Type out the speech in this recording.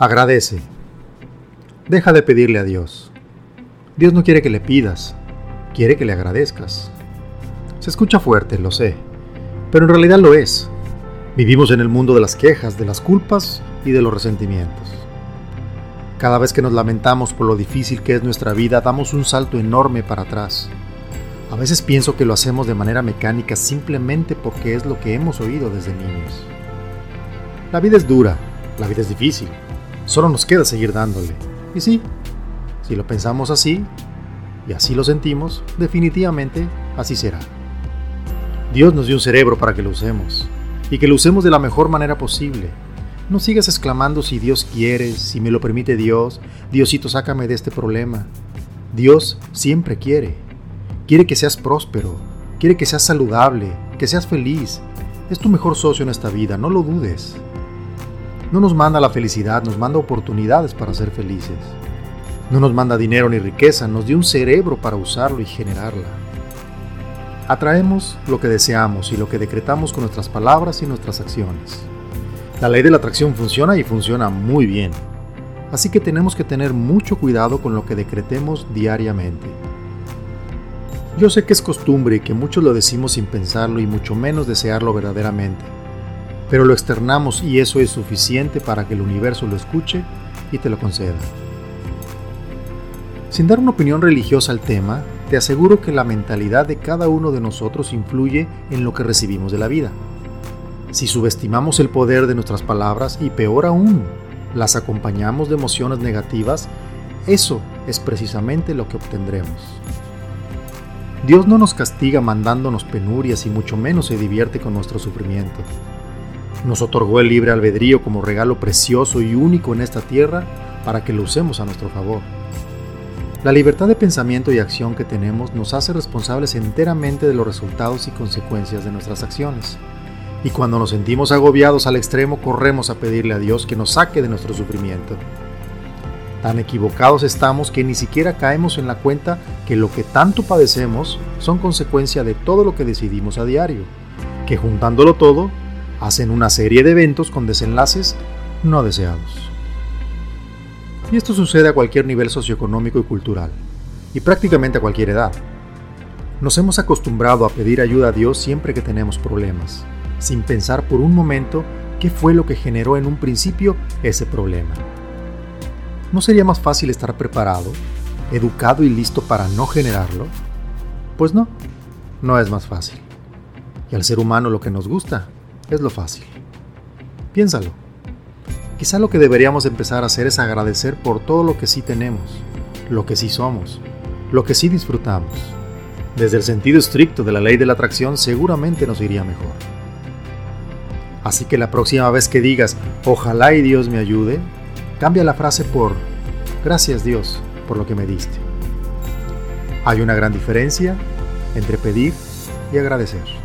Agradece. Deja de pedirle a Dios. Dios no quiere que le pidas, quiere que le agradezcas. Se escucha fuerte, lo sé, pero en realidad lo es. Vivimos en el mundo de las quejas, de las culpas y de los resentimientos. Cada vez que nos lamentamos por lo difícil que es nuestra vida, damos un salto enorme para atrás. A veces pienso que lo hacemos de manera mecánica simplemente porque es lo que hemos oído desde niños. La vida es dura, la vida es difícil, Solo nos queda seguir dándole. Y sí, si lo pensamos así, y así lo sentimos, definitivamente así será. Dios nos dio un cerebro para que lo usemos, y que lo usemos de la mejor manera posible. No sigas exclamando si Dios quiere, si me lo permite Dios, Diosito sácame de este problema. Dios siempre quiere. Quiere que seas próspero, quiere que seas saludable, que seas feliz. Es tu mejor socio en esta vida, no lo dudes. No nos manda la felicidad, nos manda oportunidades para ser felices. No nos manda dinero ni riqueza, nos dio un cerebro para usarlo y generarla. Atraemos lo que deseamos y lo que decretamos con nuestras palabras y nuestras acciones. La ley de la atracción funciona y funciona muy bien. Así que tenemos que tener mucho cuidado con lo que decretemos diariamente. Yo sé que es costumbre y que muchos lo decimos sin pensarlo y mucho menos desearlo verdaderamente pero lo externamos y eso es suficiente para que el universo lo escuche y te lo conceda. Sin dar una opinión religiosa al tema, te aseguro que la mentalidad de cada uno de nosotros influye en lo que recibimos de la vida. Si subestimamos el poder de nuestras palabras y peor aún, las acompañamos de emociones negativas, eso es precisamente lo que obtendremos. Dios no nos castiga mandándonos penurias y mucho menos se divierte con nuestro sufrimiento. Nos otorgó el libre albedrío como regalo precioso y único en esta tierra para que lo usemos a nuestro favor. La libertad de pensamiento y acción que tenemos nos hace responsables enteramente de los resultados y consecuencias de nuestras acciones. Y cuando nos sentimos agobiados al extremo, corremos a pedirle a Dios que nos saque de nuestro sufrimiento. Tan equivocados estamos que ni siquiera caemos en la cuenta que lo que tanto padecemos son consecuencia de todo lo que decidimos a diario, que juntándolo todo hacen una serie de eventos con desenlaces no deseados. Y esto sucede a cualquier nivel socioeconómico y cultural, y prácticamente a cualquier edad. Nos hemos acostumbrado a pedir ayuda a Dios siempre que tenemos problemas, sin pensar por un momento qué fue lo que generó en un principio ese problema. ¿No sería más fácil estar preparado, educado y listo para no generarlo? Pues no, no es más fácil. Y al ser humano lo que nos gusta es lo fácil. Piénsalo. Quizá lo que deberíamos empezar a hacer es agradecer por todo lo que sí tenemos, lo que sí somos, lo que sí disfrutamos. Desde el sentido estricto de la ley de la atracción seguramente nos iría mejor. Así que la próxima vez que digas, ojalá y Dios me ayude, cambia la frase por, gracias Dios por lo que me diste. Hay una gran diferencia entre pedir y agradecer.